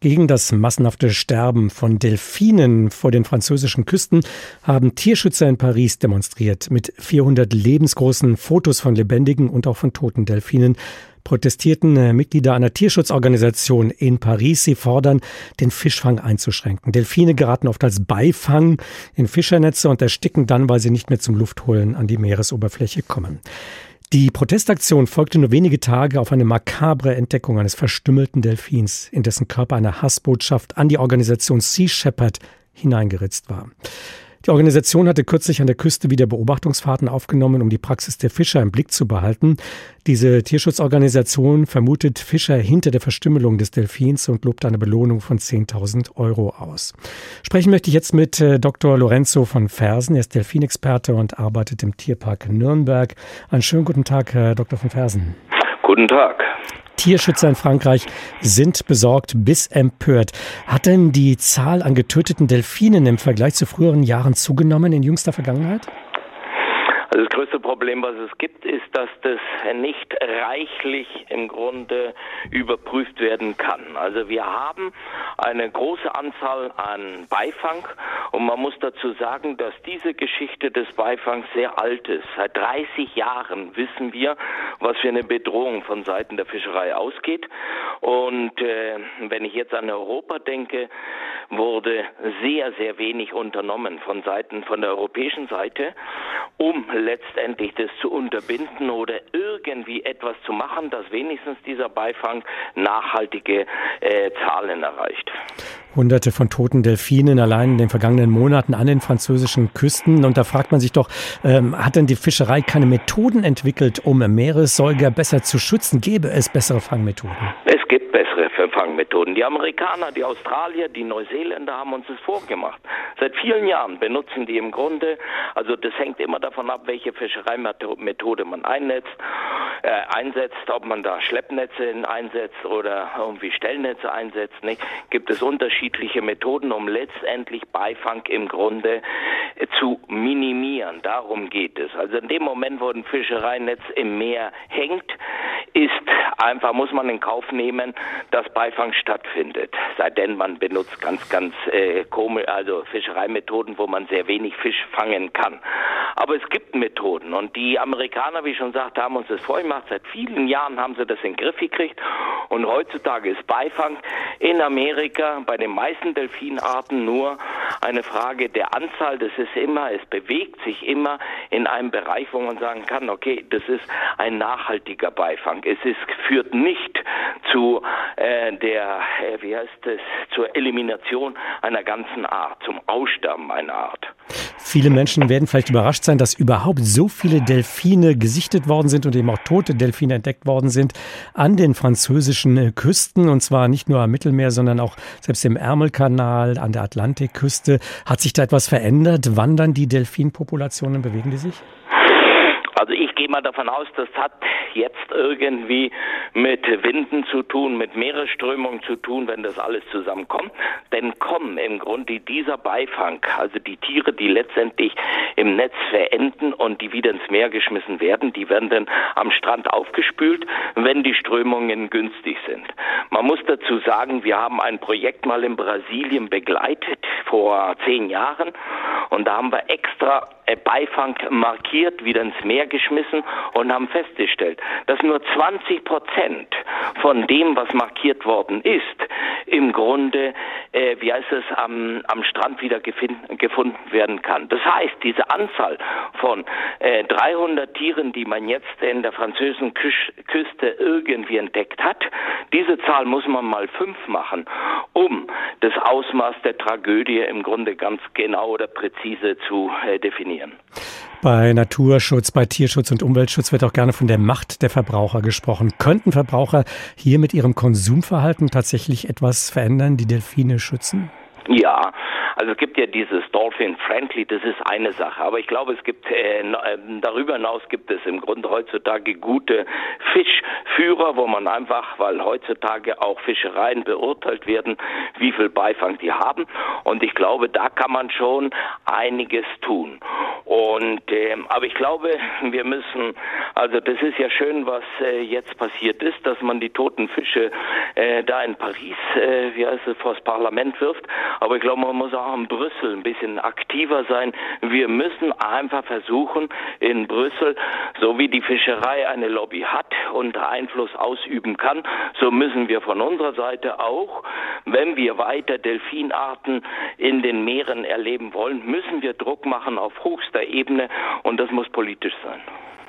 Gegen das massenhafte Sterben von Delfinen vor den französischen Küsten haben Tierschützer in Paris demonstriert. Mit 400 lebensgroßen Fotos von lebendigen und auch von toten Delfinen protestierten äh, Mitglieder einer Tierschutzorganisation in Paris. Sie fordern, den Fischfang einzuschränken. Delfine geraten oft als Beifang in Fischernetze und ersticken dann, weil sie nicht mehr zum Luftholen an die Meeresoberfläche kommen. Die Protestaktion folgte nur wenige Tage auf eine makabre Entdeckung eines verstümmelten Delfins, in dessen Körper eine Hassbotschaft an die Organisation Sea Shepherd hineingeritzt war. Die Organisation hatte kürzlich an der Küste wieder Beobachtungsfahrten aufgenommen, um die Praxis der Fischer im Blick zu behalten. Diese Tierschutzorganisation vermutet Fischer hinter der Verstümmelung des Delfins und lobt eine Belohnung von 10.000 Euro aus. Sprechen möchte ich jetzt mit äh, Dr. Lorenzo von Fersen. Er ist Delfinexperte und arbeitet im Tierpark Nürnberg. Einen schönen guten Tag, Herr Dr. von Fersen. Guten Tag. Tierschützer in Frankreich sind besorgt bis empört. Hat denn die Zahl an getöteten Delfinen im Vergleich zu früheren Jahren zugenommen in jüngster Vergangenheit? Also das größte Problem, was es gibt, ist, dass das nicht reichlich im Grunde überprüft werden kann. Also wir haben eine große Anzahl an Beifang und man muss dazu sagen, dass diese Geschichte des Beifangs sehr alt ist. Seit 30 Jahren wissen wir, was für eine Bedrohung von Seiten der Fischerei ausgeht. Und äh, wenn ich jetzt an Europa denke, wurde sehr, sehr wenig unternommen von Seiten von der europäischen Seite, um letztendlich das zu unterbinden oder irgendwie etwas zu machen, dass wenigstens dieser Beifang nachhaltige äh, Zahlen erreicht. Hunderte von toten Delfinen allein in den vergangenen Monaten an den französischen Küsten. Und da fragt man sich doch, ähm, hat denn die Fischerei keine Methoden entwickelt, um Meeressäuger besser zu schützen? Gäbe es bessere Fangmethoden? Es gibt bessere Fangmethoden. Die Amerikaner, die Australier, die Neuseeländer haben uns das vorgemacht. Seit vielen Jahren benutzen die im Grunde, also das hängt immer davon ab, welche Fischereimethode man einnetzt, äh, einsetzt, ob man da Schleppnetze einsetzt oder irgendwie Stellnetze einsetzt. Nicht? Gibt es unterschiedliche Methoden, um letztendlich Beifang im Grunde äh, zu minimieren. Darum geht es. Also in dem Moment, wo ein Fischereinetz im Meer hängt, ist einfach, muss man in Kauf nehmen, dass Beifang stattfindet. Sei denn, man benutzt ganz, ganz äh, komisch, also Fischereimethoden, wo man sehr wenig Fisch fangen kann. Aber es gibt Methoden und die Amerikaner, wie ich schon sagte, haben uns das vorgemacht. Seit vielen Jahren haben sie das in den Griff gekriegt und heutzutage ist Beifang in Amerika bei den meisten Delfinarten nur eine Frage der Anzahl. Das ist immer, es bewegt sich immer in einem Bereich, wo man sagen kann, okay, das ist ein nachhaltiger Beifang. Es ist, führt nicht zu äh, der, äh, wie heißt es, zur Elimination einer ganzen Art, zum Aussterben einer Art. Viele Menschen werden vielleicht überrascht sein, dass überhaupt so viele Delfine gesichtet worden sind und eben auch tote Delfine entdeckt worden sind an den französischen äh, Küsten und zwar nicht nur am Mittelmeer, sondern auch selbst im Ärmelkanal, an der Atlantikküste. Hat sich da etwas verändert? Wandern die Delfinpopulationen, bewegen die sich? Also ich gehe mal davon aus, das hat jetzt irgendwie mit Winden zu tun, mit Meeresströmungen zu tun, wenn das alles zusammenkommt. Denn kommen im Grunde dieser Beifang, also die Tiere, die letztendlich im Netz verenden und die wieder ins Meer geschmissen werden, die werden dann am Strand aufgespült, wenn die Strömungen günstig sind. Man muss dazu sagen, wir haben ein Projekt mal in Brasilien begleitet vor zehn Jahren und da haben wir extra Beifang markiert, wieder ins Meer geschmissen und haben festgestellt, dass nur 20 Prozent von dem, was markiert worden ist, im Grunde, äh, wie heißt es, am, am Strand wieder gefunden werden kann. Das heißt, diese Anzahl von äh, 300 Tieren, die man jetzt in der französischen Küste irgendwie entdeckt hat, diese Zahl muss man mal fünf machen, um das Ausmaß der Tragödie im Grunde ganz genau oder präzise zu äh, definieren. Bei Naturschutz, bei Tierschutz und Umweltschutz wird auch gerne von der Macht der Verbraucher gesprochen. Könnten Verbraucher hier mit ihrem Konsumverhalten tatsächlich etwas verändern, die Delfine schützen? Ja, Also es gibt ja dieses Dolphin Friendly, das ist eine Sache. Aber ich glaube, es gibt äh, äh, darüber hinaus gibt es im Grunde heutzutage gute Fischführer, wo man einfach, weil heutzutage auch Fischereien beurteilt werden, wie viel Beifang die haben. Und ich glaube, da kann man schon einiges tun. Und ähm, aber ich glaube, wir müssen, also das ist ja schön, was äh, jetzt passiert ist, dass man die toten Fische äh, da in Paris, äh, wie heißt es, vor das Parlament wirft. Aber ich glaube, man muss auch in Brüssel ein bisschen aktiver sein. Wir müssen einfach versuchen, in Brüssel, so wie die Fischerei eine Lobby hat und Einfluss ausüben kann, so müssen wir von unserer Seite auch, wenn wir weiter Delfinarten in den Meeren erleben wollen, müssen wir Druck machen auf höchster Ebene und das muss politisch sein.